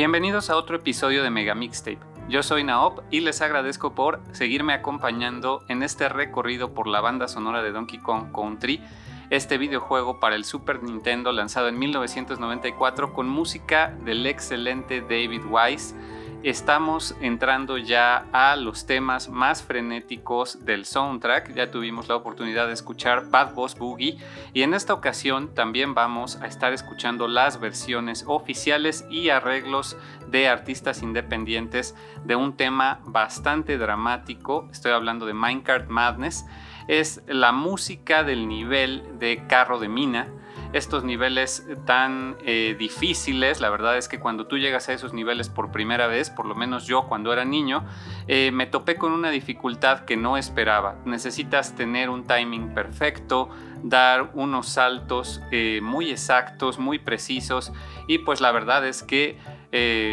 Bienvenidos a otro episodio de Mega Mixtape. Yo soy Naop y les agradezco por seguirme acompañando en este recorrido por la banda sonora de Donkey Kong Country, este videojuego para el Super Nintendo lanzado en 1994 con música del excelente David Wise estamos entrando ya a los temas más frenéticos del soundtrack. Ya tuvimos la oportunidad de escuchar Bad Boss Boogie y en esta ocasión también vamos a estar escuchando las versiones oficiales y arreglos de artistas independientes de un tema bastante dramático. Estoy hablando de Minecraft Madness. Es la música del nivel de carro de mina estos niveles tan eh, difíciles. La verdad es que cuando tú llegas a esos niveles por primera vez, por lo menos yo cuando era niño, eh, me topé con una dificultad que no esperaba. Necesitas tener un timing perfecto, dar unos saltos eh, muy exactos, muy precisos y pues la verdad es que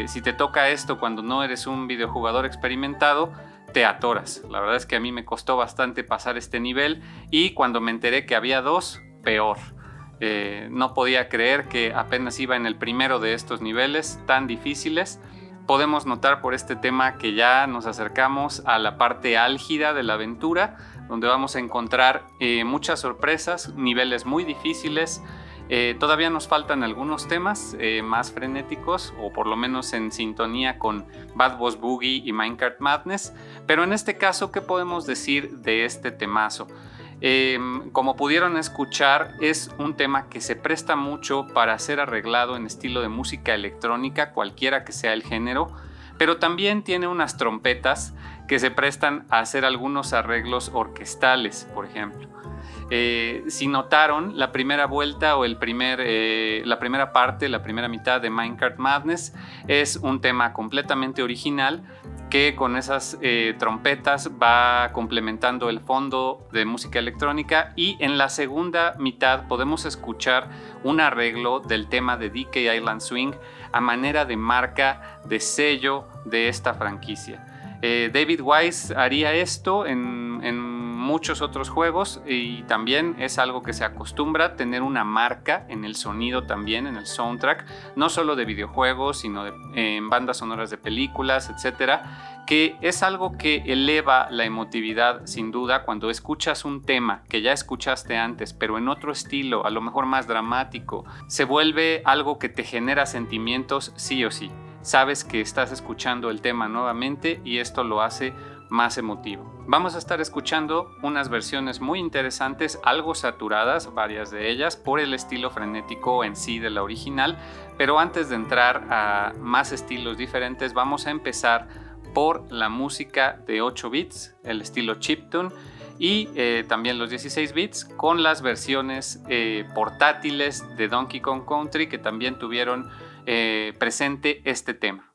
si te toca esto cuando no eres un videojugador experimentado, te atoras. La verdad es que a mí me costó bastante pasar este nivel y cuando me enteré que había dos, peor. Eh, no podía creer que apenas iba en el primero de estos niveles tan difíciles. Podemos notar por este tema que ya nos acercamos a la parte álgida de la aventura, donde vamos a encontrar eh, muchas sorpresas, niveles muy difíciles. Eh, todavía nos faltan algunos temas más frenéticos o por lo menos en sintonía con Bad Boss Boogie y Minecraft Madness, pero en este caso, ¿qué podemos decir de este temazo? Em, como pudieron escuchar, es un tema que se presta mucho para ser arreglado en estilo de música electrónica, cualquiera que sea el género, pero también tiene unas trompetas que se prestan a hacer algunos arreglos orquestales, por ejemplo. Eh, si notaron, la primera vuelta o el primer, eh, la primera parte, la primera mitad de Minecraft Madness es un tema completamente original que con esas eh, trompetas va complementando el fondo de música electrónica y en la segunda mitad podemos escuchar un arreglo del tema de DK Island Swing a manera de marca de sello de esta franquicia. Eh, David Wise haría esto en muchos otros juegos y también es algo que se acostumbra tener una marca en el sonido también, en el soundtrack, no solo de videojuegos, sino en bandas sonoras de películas, etcétera, que es algo que eleva la emotividad sin duda cuando escuchas un tema que ya escuchaste antes, pero en otro estilo, a lo mejor más dramático, se vuelve algo que te genera sentimientos sí o sí. Sabes que estás escuchando el tema nuevamente y esto lo hace más emotivo. Vamos a estar escuchando unas versiones muy interesantes, algo saturadas, varias de ellas, por el estilo frenético en sí de la original, pero antes de entrar a más estilos diferentes, vamos a empezar por la música de 8 bits, el estilo chiptune, y eh, también los 16 bits con las versiones eh, portátiles de Donkey Kong Country que también tuvieron eh, presente este tema.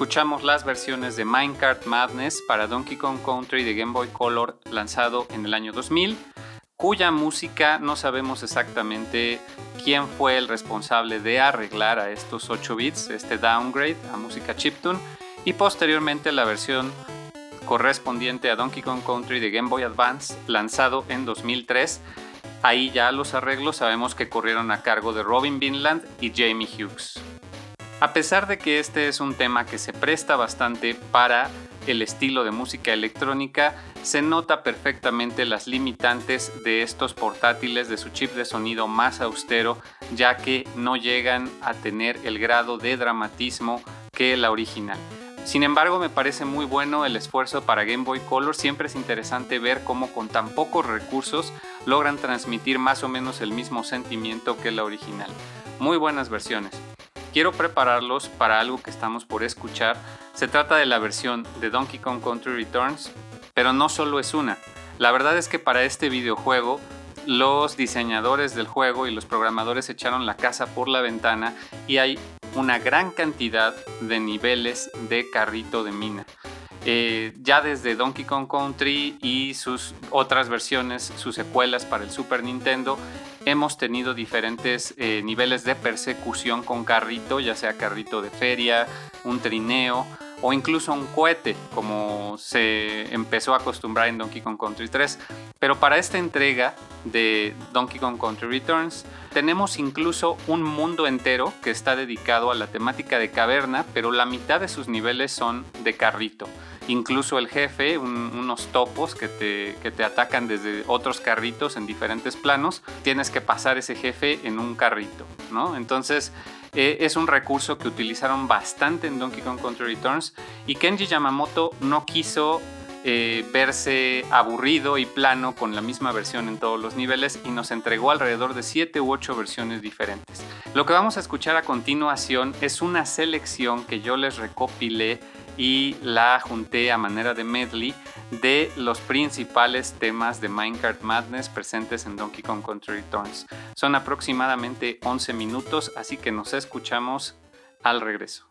Escuchamos las versiones de Minecraft Madness para Donkey Kong Country de Game Boy Color lanzado en el año 2000, cuya música no sabemos exactamente quién fue el responsable de arreglar a estos 8 bits, este downgrade a música chiptune, y posteriormente la versión correspondiente a Donkey Kong Country de Game Boy Advance lanzado en 2003. Ahí ya los arreglos sabemos que corrieron a cargo de Robin Vinland y Jamie Hughes. A pesar de que este es un tema que se presta bastante para el estilo de música electrónica, se nota perfectamente las limitantes de estos portátiles de su chip de sonido más austero, ya que no llegan a tener el grado de dramatismo que la original. Sin embargo, me parece muy bueno el esfuerzo para Game Boy Color. Siempre es interesante ver cómo con tan pocos recursos logran transmitir más o menos el mismo sentimiento que la original. Muy buenas versiones quiero prepararlos para algo que estamos por escuchar. Se trata de la versión de Donkey Kong Country Returns, pero no solo es una. La verdad es que para este videojuego los diseñadores del juego y los programadores echaron la casa por la ventana y hay una gran cantidad de niveles de carrito de mina. Eh, ya desde Donkey Kong Country y sus otras versiones, sus secuelas para el Super Nintendo, hemos tenido diferentes eh, niveles de persecución con carrito, ya sea carrito de feria, un trineo o incluso un cohete, como se empezó a acostumbrar en Donkey Kong Country 3. Pero para esta entrega de Donkey Kong Country Returns, tenemos incluso un mundo entero que está dedicado a la temática de caverna, pero la mitad de sus niveles son de carrito. Incluso el jefe, unos topos que te, que te atacan desde otros carritos en diferentes planos, tienes que pasar ese jefe en un carrito, ¿no? Entonces, eh, es un recurso que utilizaron bastante en Donkey Kong Country Returns y Kenji Yamamoto no quiso eh, verse aburrido y plano con la misma versión en todos los niveles y nos entregó alrededor de 7 u 8 versiones diferentes. Lo que vamos a escuchar a continuación es una selección que yo les recopilé y la junté a manera de medley de los principales temas de Minecraft Madness presentes en Donkey Kong Country Returns. Son aproximadamente 11 minutos, así que nos escuchamos al regreso.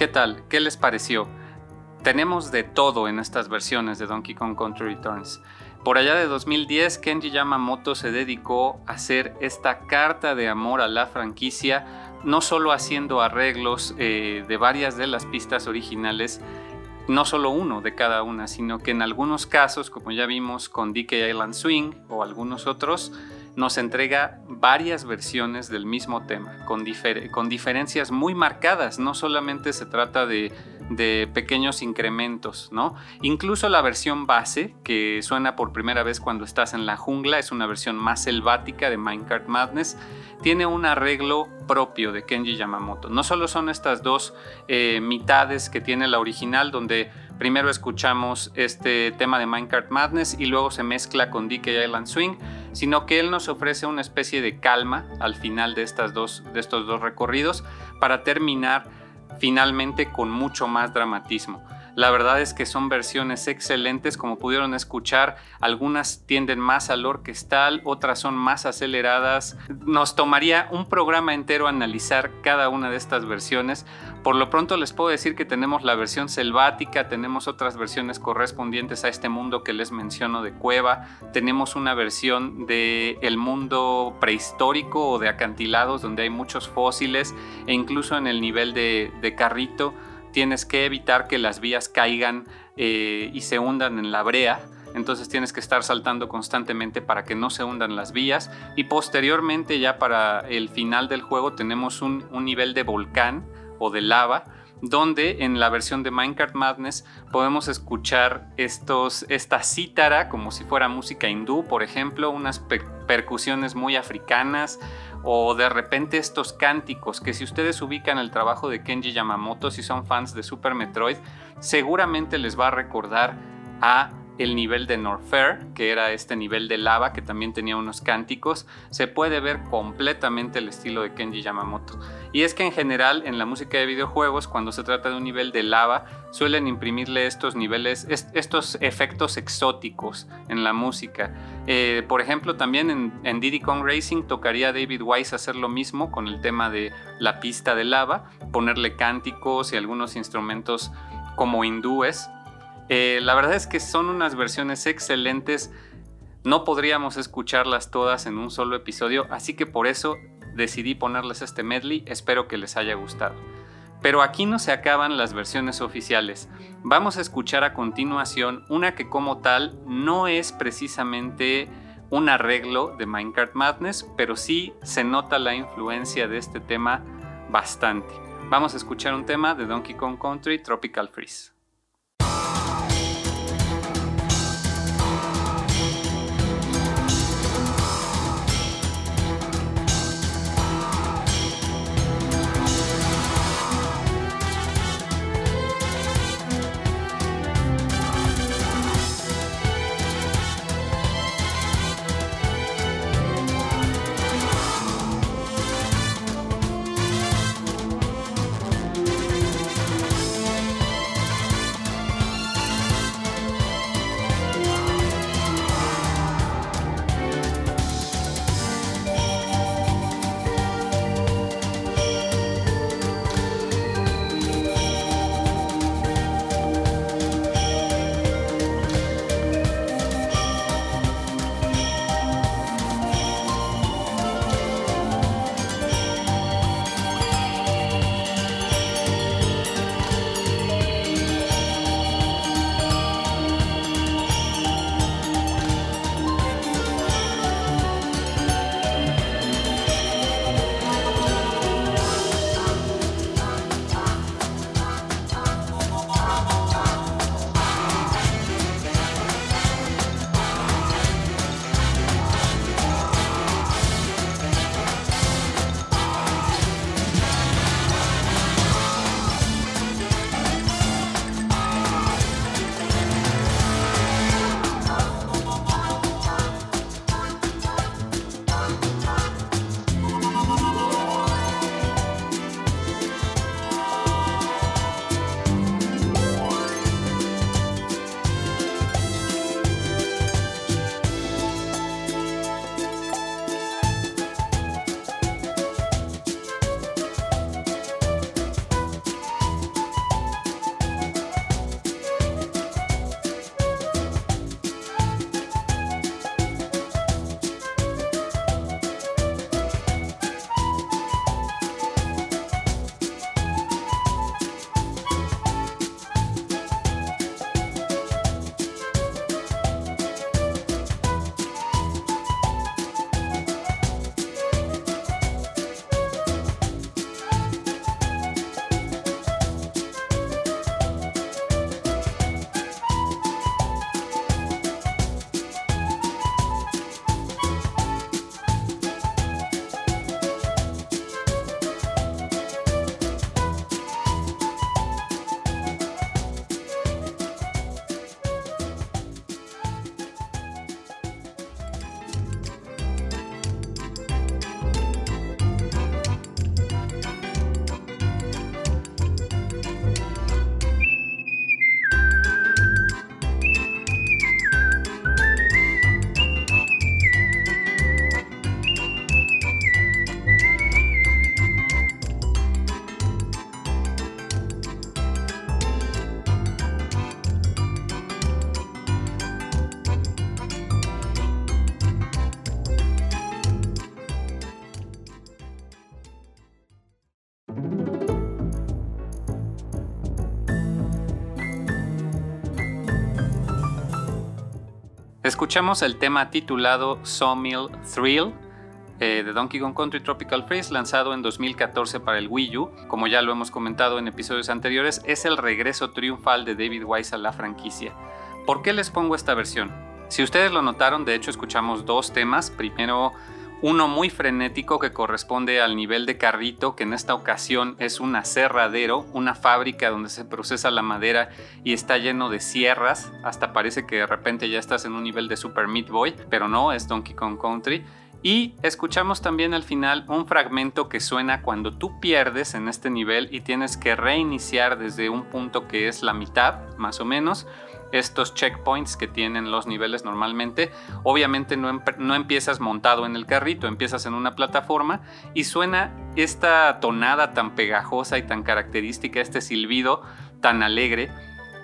¿Qué tal? ¿Qué les pareció? Tenemos de todo en estas versiones de Donkey Kong Country Returns. Por allá de 2010, Kenji Yamamoto se dedicó a hacer esta carta de amor a la franquicia, no solo haciendo arreglos eh, de varias de las pistas originales, no solo uno de cada una, sino que en algunos casos, como ya vimos con DK Island Swing o algunos otros, nos entrega varias versiones del mismo tema, con, con diferencias muy marcadas. No solamente se trata de, de, pequeños incrementos, ¿no? Incluso la versión base, que suena por primera vez cuando estás en la jungla, es una versión más selvática de Minecraft Madness, tiene un arreglo propio de Kenji Yamamoto. No solo son estas dos eh, mitades que tiene la original, donde primero escuchamos este tema de Minecraft Madness y luego se mezcla con DK Island Swing, sino que él nos ofrece una especie de calma al final de, estas dos, de estos dos recorridos para terminar finalmente con mucho más dramatismo. La verdad es que son versiones excelentes, como pudieron escuchar, algunas tienden más al orquestal, otras son más aceleradas. Nos tomaría un programa entero analizar cada una de estas versiones. Por lo pronto les puedo decir que tenemos la versión selvática, tenemos otras versiones correspondientes a este mundo que les menciono de cueva, tenemos una versión de el mundo prehistórico o de acantilados donde hay muchos fósiles e incluso en el nivel de, de carrito tienes que evitar que las vías caigan eh, y se hundan en la brea. Entonces tienes que estar saltando constantemente para que no se hundan las vías. Y posteriormente ya para el final del juego tenemos un, nivel de volcán o de lava donde en la versión de Minecraft Madness podemos escuchar estos, esta cítara como si fuera música hindú, por ejemplo, unas percusiones muy africanas, o de repente estos cánticos que si ustedes ubican el trabajo de Kenji Yamamoto, si son fans de Super Metroid, seguramente les va a recordar a el nivel de Norfair, que era este nivel de lava que también tenía unos cánticos, se puede ver completamente el estilo de Kenji Yamamoto. Y es que en general en la música de videojuegos, cuando se trata de un nivel de lava, suelen imprimirle estos niveles, estos efectos exóticos en la música. Eh, por ejemplo, también en, Diddy Kong Racing tocaría David Wise hacer lo mismo con el tema de la pista de lava, ponerle cánticos y algunos instrumentos como hindúes eh, la verdad es que son unas versiones excelentes. No podríamos escucharlas todas en un solo episodio, así que por eso decidí ponerles este medley. Espero que les haya gustado. Pero aquí no se acaban las versiones oficiales. Vamos a escuchar a continuación una que como tal no es precisamente un arreglo de Minecraft Madness, pero sí se nota la influencia de este tema bastante. Vamos a escuchar un tema de Donkey Kong Country Tropical Freeze. Escuchamos el tema titulado Sawmill Thrill eh, de Donkey Kong Country Tropical Freeze, lanzado en 2014 para el Wii U. Como ya lo hemos comentado en episodios anteriores, es el regreso triunfal de David Wise a la franquicia. ¿Por qué les pongo esta versión? Si ustedes lo notaron, de hecho escuchamos dos temas. Primero uno muy frenético que corresponde al nivel de carrito, que en esta ocasión es un aserradero, una fábrica donde se procesa la madera y está lleno de sierras, hasta parece que de repente ya estás en un nivel de Super Meat Boy, pero no, es Donkey Kong Country. Y escuchamos también al final un fragmento que suena cuando tú pierdes en este nivel y tienes que reiniciar desde un punto que es la mitad, más o menos estos checkpoints que tienen los niveles normalmente. Obviamente no, no, empiezas montado en el carrito, empiezas en una plataforma y suena esta tonada tan pegajosa y tan característica, este silbido tan alegre.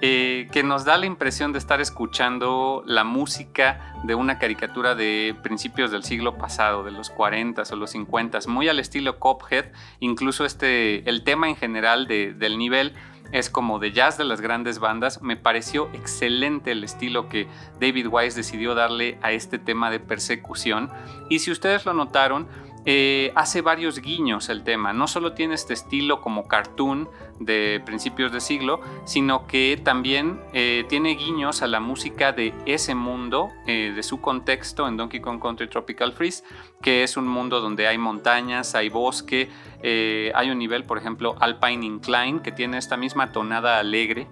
Eh, que nos da la impresión de estar escuchando la música de una caricatura de principios del siglo pasado, de los 40 o los 50, muy al estilo Cophead, incluso este, el tema en general del nivel es como de jazz de las grandes bandas. Me pareció excelente el estilo que David Wise decidió darle a este tema de persecución. Y si ustedes lo notaron, eh, hace varios guiños el tema. No solo tiene este estilo como cartoon de principios de siglo, sino que también eh, tiene guiños a la música de ese mundo, eh, de su contexto en Donkey Kong Country Tropical Freeze, que es un mundo donde hay montañas, hay bosque, hay un nivel, por ejemplo, Alpine Incline, que tiene esta misma tonada alegre.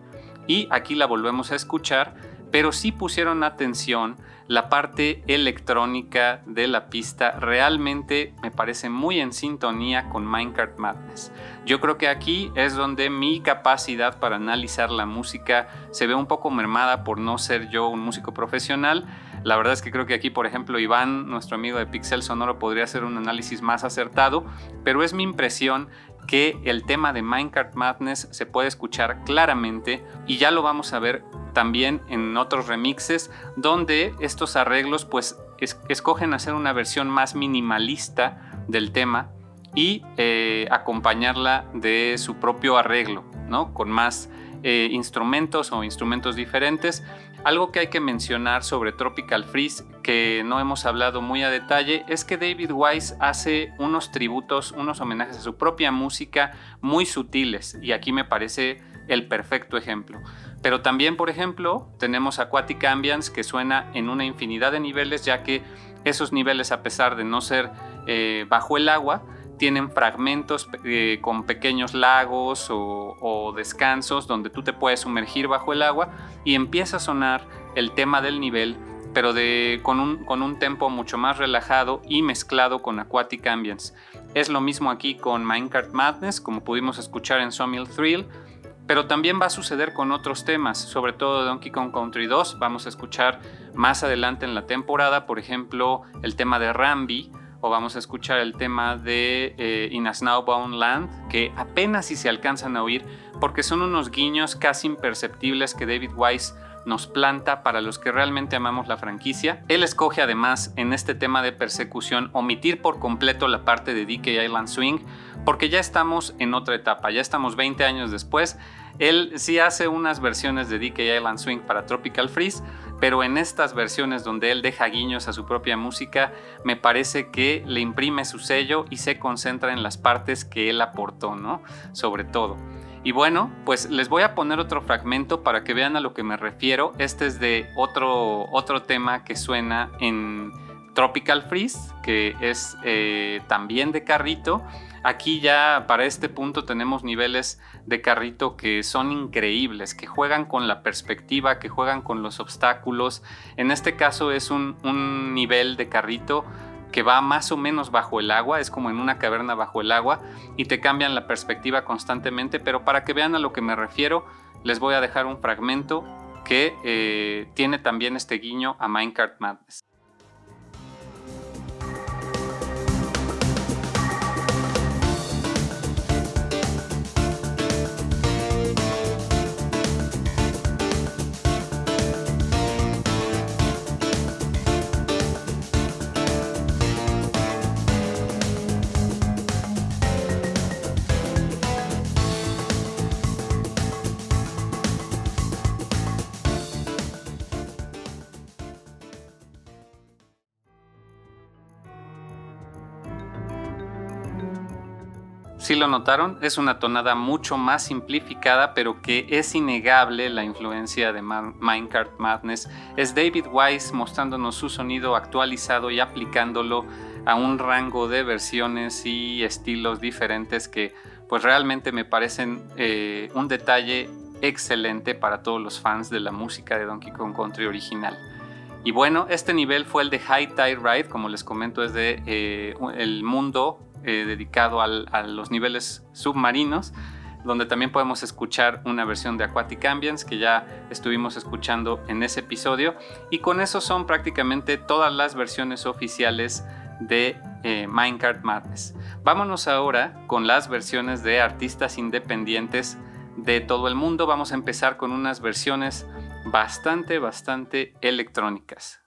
Y aquí la volvemos a escuchar, pero sí pusieron atención la parte electrónica de la pista realmente me parece muy en sintonía con Minecraft Madness. Yo creo que aquí es donde mi capacidad para analizar la música se ve un poco mermada por no ser yo un músico profesional. La verdad es que creo que aquí, por ejemplo, Iván, nuestro amigo de Pixel Sonoro, podría hacer un análisis más acertado, pero es mi impresión que el tema de Minecraft Madness se puede escuchar claramente y ya lo vamos a ver también en otros remixes donde estos arreglos pues escogen hacer una versión más minimalista del tema y eh, acompañarla de su propio arreglo, ¿no? Con más eh, instrumentos o instrumentos diferentes. Algo que hay que mencionar sobre Tropical Freeze, que no hemos hablado muy a detalle, es que David Wise hace unos tributos, unos homenajes a su propia música muy sutiles, y aquí me parece el perfecto ejemplo. Pero también, por ejemplo, tenemos Aquatic Ambience que suena en una infinidad de niveles, ya que esos niveles, a pesar de no ser eh, bajo el agua, tienen fragmentos eh, con pequeños lagos o, descansos donde tú te puedes sumergir bajo el agua y empieza a sonar el tema del nivel, pero de, con, un, con un tempo mucho más relajado y mezclado con Aquatic Ambience. Es lo mismo aquí con Minecraft Madness, como pudimos escuchar en Sawmill Thrill, pero también va a suceder con otros temas, sobre todo Donkey Kong Country 2. Vamos a escuchar más adelante en la temporada, por ejemplo, el tema de Rambi, o vamos a escuchar el tema de eh, In a Snowbound Land, que apenas si se alcanzan a oír, porque son unos guiños casi imperceptibles que David Wise nos planta para los que realmente amamos la franquicia. Él escoge además en este tema de persecución omitir por completo la parte de DK Island Swing porque ya estamos en otra etapa, ya estamos 20 años después. Él sí hace unas versiones de DK Island Swing para Tropical Freeze, pero en estas versiones donde él deja guiños a su propia música, me parece que le imprime su sello y se concentra en las partes que él aportó, ¿no? Sobre todo. Y bueno, pues les voy a poner otro fragmento para que vean a lo que me refiero. Este es de otro, otro tema que suena en Tropical Freeze, que es eh, también de carrito. Aquí ya para este punto tenemos niveles de carrito que son increíbles, que juegan con la perspectiva, que juegan con los obstáculos. En este caso es un, un nivel de carrito que va más o menos bajo el agua, es como en una caverna bajo el agua y te cambian la perspectiva constantemente, pero para que vean a lo que me refiero, les voy a dejar un fragmento que eh, tiene también este guiño a Minecraft Madness. Sí lo notaron, es una tonada mucho más simplificada, pero que es innegable la influencia de Minecraft Madness. Es David Wise mostrándonos su sonido actualizado y aplicándolo a un rango de versiones y estilos diferentes que pues realmente me parecen eh, un detalle excelente para todos los fans de la música de Donkey Kong Country original. Y bueno, este nivel fue el de High Tide Ride, como les comento, es de eh, el mundo eh, dedicado a los niveles submarinos, donde también podemos escuchar una versión de Aquatic Ambience que ya estuvimos escuchando en ese episodio. Y con eso son prácticamente todas las versiones oficiales de eh, Minecraft Madness. Vámonos ahora con las versiones de artistas independientes de todo el mundo. Vamos a empezar con unas versiones bastante, bastante electrónicas.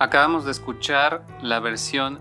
Acabamos de escuchar la versión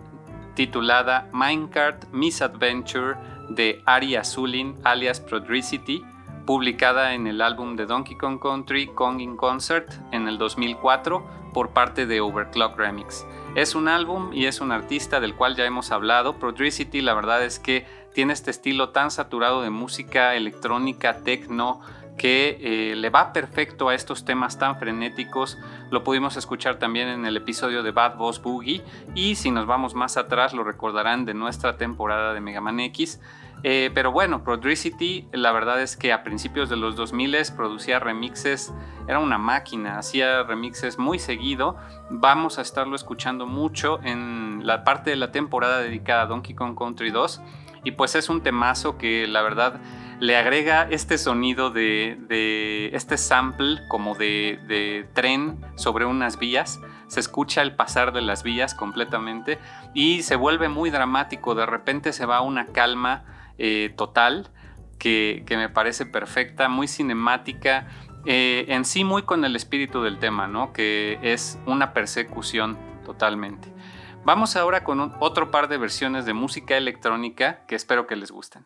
titulada Minecart Misadventure de Ari Azulin alias Prodricity, publicada en el álbum de Donkey Kong Country Kong in Concert en el 2004 por parte de Overclock Remix. Es un álbum y es un artista del cual ya hemos hablado. Prodricity la verdad es que tiene este estilo tan saturado de música electrónica, techno, que eh, le va perfecto a estos temas tan frenéticos. Lo pudimos escuchar también en el episodio de Bad Boss Boogie y si nos vamos más atrás lo recordarán de nuestra temporada de Mega Man X. Eh, pero bueno, Prodricity, la verdad es que a principios de los 2000 producía remixes, era una máquina, hacía remixes muy seguido. Vamos a estarlo escuchando mucho en la parte de la temporada dedicada a Donkey Kong Country 2. Y pues es un temazo que la verdad le agrega este sonido de, este sample como de, tren sobre unas vías. Se escucha el pasar de las vías completamente y se vuelve muy dramático. De repente se va a una calma eh, total que, me parece perfecta, muy cinemática. Eh, en sí muy con el espíritu del tema, ¿no? Que es una persecución totalmente. Vamos ahora con otro par de versiones de música electrónica que espero que les gusten.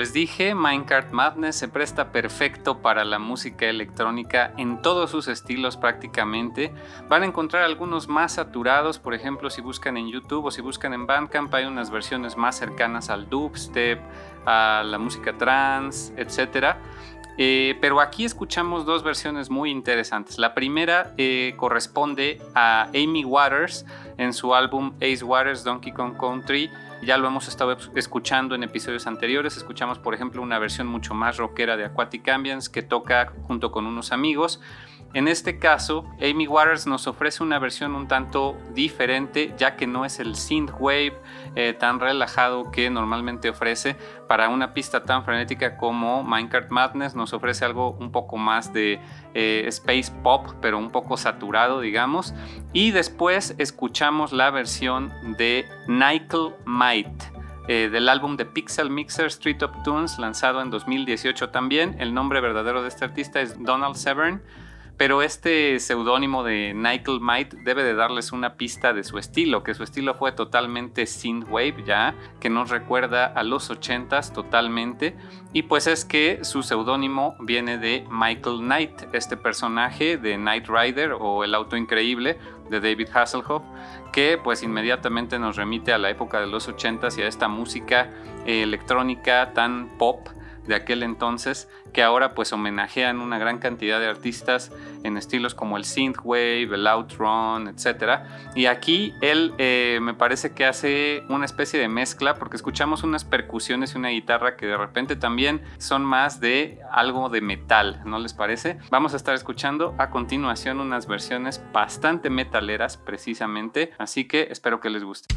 Les dije, Minecraft Madness se presta perfecto para la música electrónica en todos sus estilos prácticamente. Van a encontrar algunos más saturados, por ejemplo, si buscan en YouTube o si buscan en Bandcamp, hay unas versiones más cercanas al dubstep, a la música trance, etc. Eh, pero aquí escuchamos dos versiones muy interesantes. La primera eh, corresponde a Amy Waters en su álbum Ace Waters Donkey Kong Country ya lo hemos estado escuchando en episodios anteriores. Escuchamos, por ejemplo, una versión mucho más rockera de Aquatic Ambience que toca junto con unos amigos. En este caso, Amy Waters nos ofrece una versión un tanto diferente, ya que no es el synthwave eh, tan relajado que normalmente ofrece para una pista tan frenética como Minecraft Madness. Nos ofrece algo un poco más de eh, space pop, pero un poco saturado, digamos. Y después escuchamos la versión de Nickel Might. Eh, del álbum de Pixel Mixer Street of Tunes lanzado en 2018 también. El nombre verdadero de este artista es Donald Severn pero este seudónimo de Nickel Might debe de darles una pista de su estilo, que su estilo fue totalmente synthwave ya, que nos recuerda a los 80s totalmente, y pues es que su seudónimo viene de Michael Knight, este personaje de Knight Rider o El auto increíble de David Hasselhoff, que pues inmediatamente nos remite a la época de los 80s y a esta música electrónica tan pop de aquel entonces que ahora pues homenajean una gran cantidad de artistas en estilos como el synthwave, el outrun, etc. Y aquí él eh, me parece que hace una especie de mezcla porque escuchamos unas percusiones y una guitarra que de repente también son más de algo de metal, ¿no les parece? Vamos a estar escuchando a continuación unas versiones bastante metaleras precisamente, así que espero que les guste.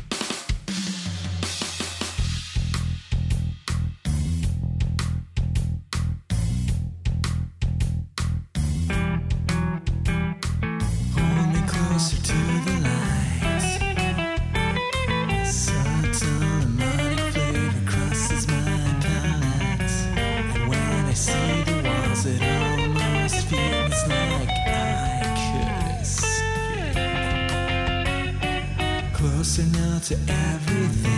To everything.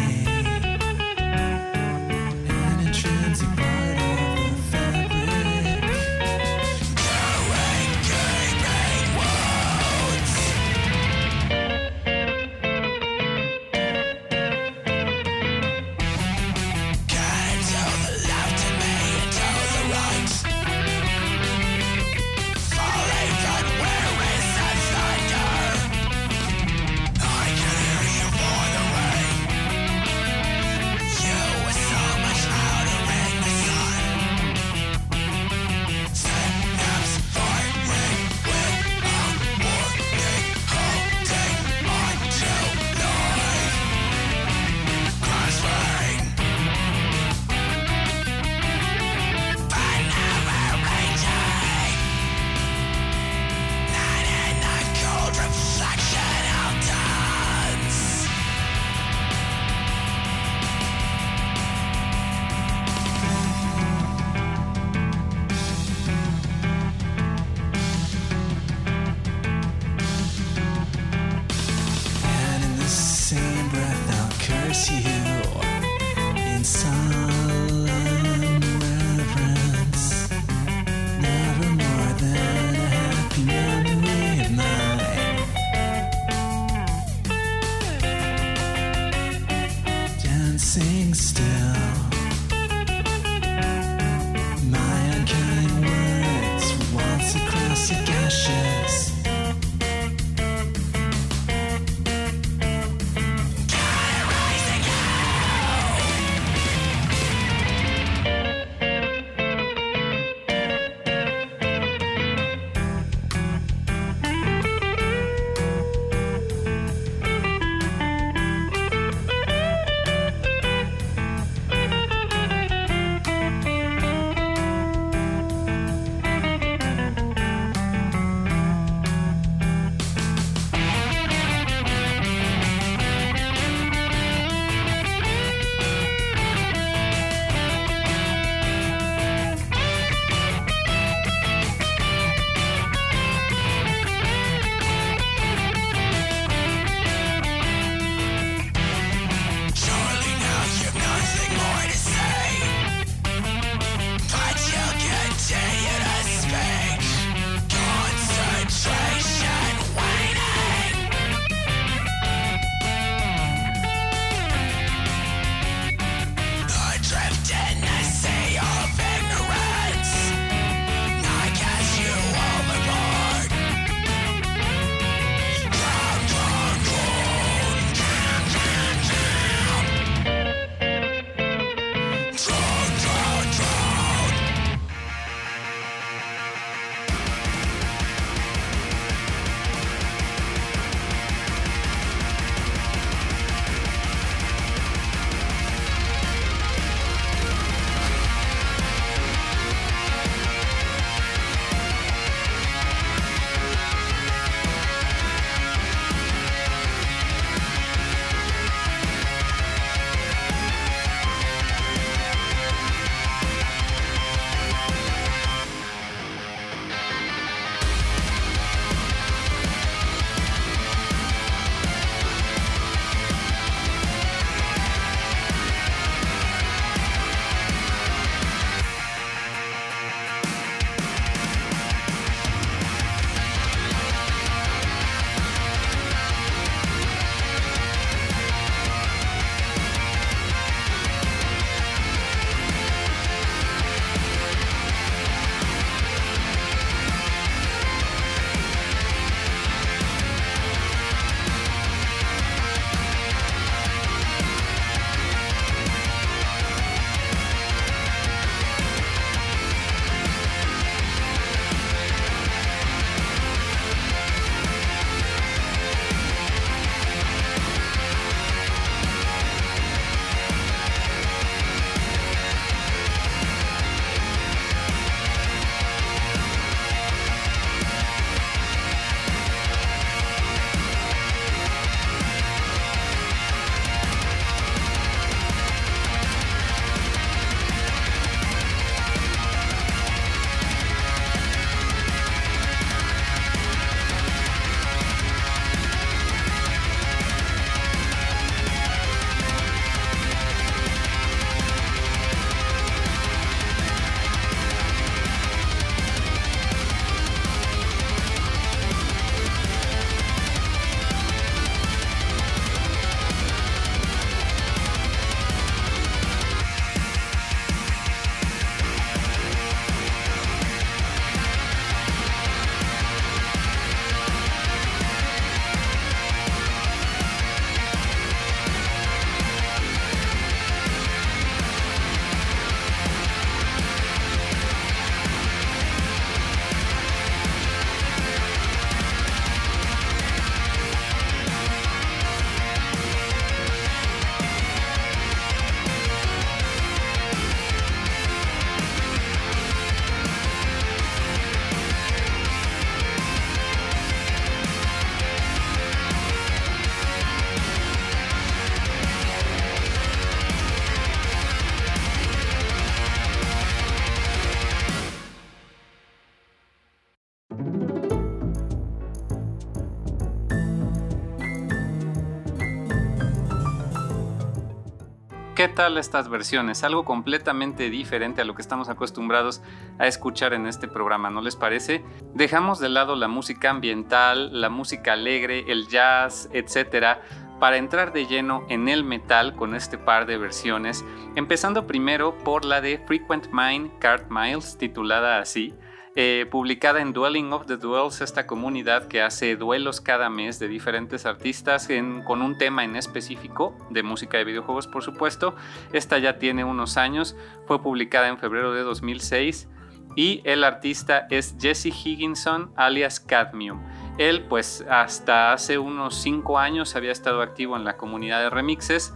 ¿Qué tal estas versiones? Algo completamente diferente a lo que estamos acostumbrados a escuchar en este programa, ¿no les parece? Dejamos de lado la música ambiental, la música alegre, el jazz, etcétera, para entrar de lleno en el metal con este par de versiones, empezando primero por la de Frequent Mind Card Miles, titulada así, eh, publicada en Dwelling of the Duels, esta comunidad que hace duelos cada mes de diferentes artistas con un tema en específico, de música de videojuegos por supuesto. Esta ya tiene unos años, fue publicada en febrero de 2006 y el artista es Jesse Higginson alias Cadmium. Él pues hasta hace unos 5 años había estado activo en la comunidad de remixes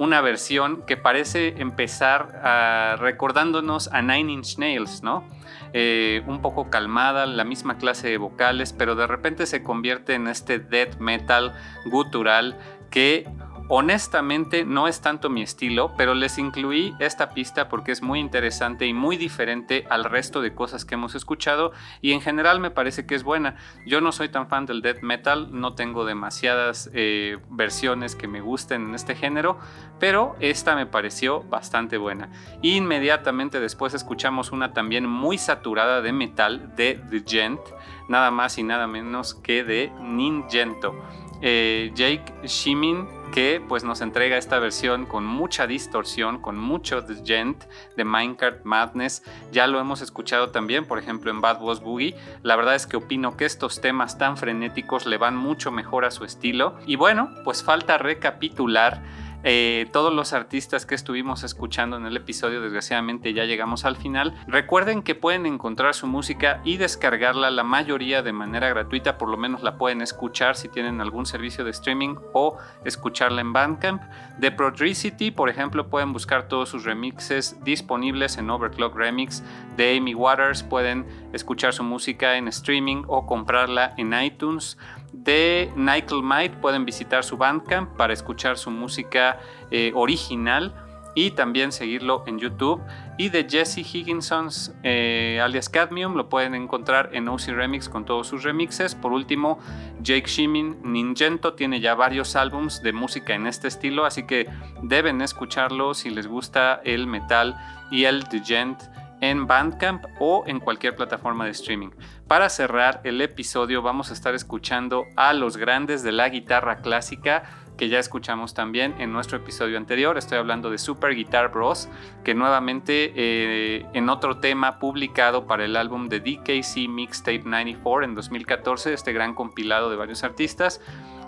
una versión que parece empezar ah, recordándonos a Nine Inch Nails, ¿no? Eh, un poco calmada, la misma clase de vocales, pero de repente se convierte en este death metal gutural que Honestamente no es tanto mi estilo, pero les incluí esta pista porque es muy interesante y muy diferente al resto de cosas que hemos escuchado y en general me parece que es buena. Yo no soy tan fan del death metal, no tengo demasiadas eh, versiones que me gusten en este género, pero esta me pareció bastante buena. Inmediatamente después escuchamos una también muy saturada de metal de The Gent, nada más y nada menos que de Ningento. Eh, Jake Shimin que pues nos entrega esta versión con mucha distorsión, con mucho gent de Minecraft Madness. Ya lo hemos escuchado también, por ejemplo, en Bad Boss Boogie. La verdad es que opino que estos temas tan frenéticos le van mucho mejor a su estilo. Y bueno, pues falta recapitular eh, todos los artistas que estuvimos escuchando en el episodio, desgraciadamente ya llegamos al final. Recuerden que pueden encontrar su música y descargarla la mayoría de manera gratuita, por lo menos la pueden escuchar si tienen algún servicio de streaming o escucharla en Bandcamp. De Prodricity, por ejemplo, pueden buscar todos sus remixes disponibles en Overclock Remix. De Amy Waters pueden escuchar su música en streaming o comprarla en iTunes de Nickel Might pueden visitar su Bandcamp para escuchar su música eh, original y también seguirlo en YouTube. Y de Jesse Higginson's eh, alias Cadmium lo pueden encontrar en OC Remix con todos sus remixes. Por último, Jake Shimin Ningento tiene ya varios álbums de música en este estilo, así que deben escucharlo si les gusta el metal y el djent en Bandcamp o en cualquier plataforma de streaming. Para cerrar el episodio vamos a estar escuchando a los grandes de la guitarra clásica que ya escuchamos también en nuestro episodio anterior. Estoy hablando de Super Guitar Bros, que nuevamente eh, en otro tema publicado para el álbum de DKC Mixtape 94 en 2014, este gran compilado de varios artistas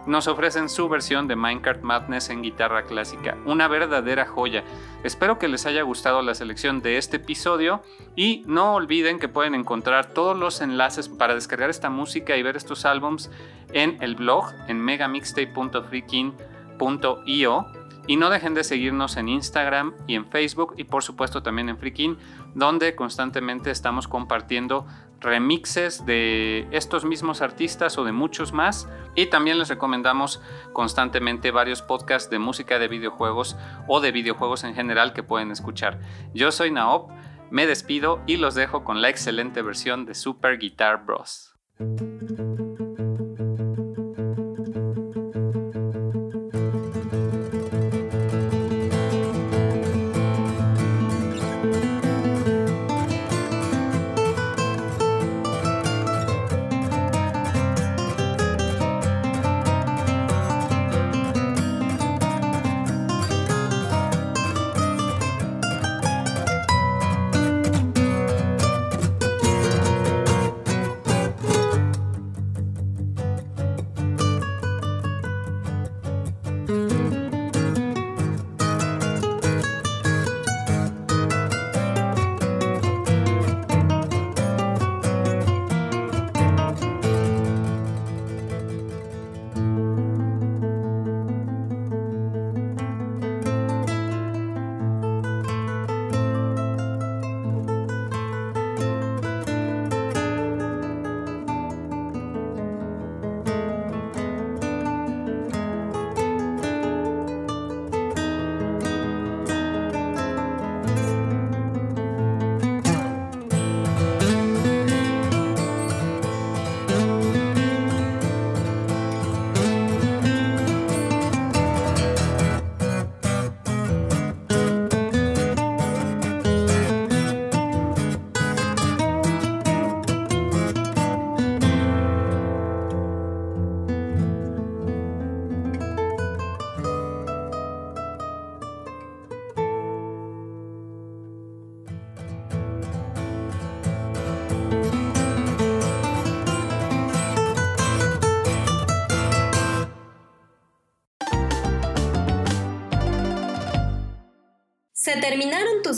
nos ofrecen su versión de Minecraft Madness en guitarra clásica, una verdadera joya. Espero que les haya gustado la selección de este episodio y no olviden que pueden encontrar todos los enlaces para descargar esta música y ver estos álbums en el blog en megamixtape.freaking.io y no dejen de seguirnos en Instagram y en Facebook y por supuesto también en Freaking, donde constantemente estamos compartiendo remixes de estos mismos artistas o de muchos más. Y también les recomendamos constantemente varios podcasts de música de videojuegos o de videojuegos en general que pueden escuchar. Yo soy Naop, me despido y los dejo con la excelente versión de Super Guitar Bros.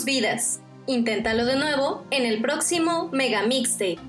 Vidas. Inténtalo de nuevo en el próximo Mega Mixtape.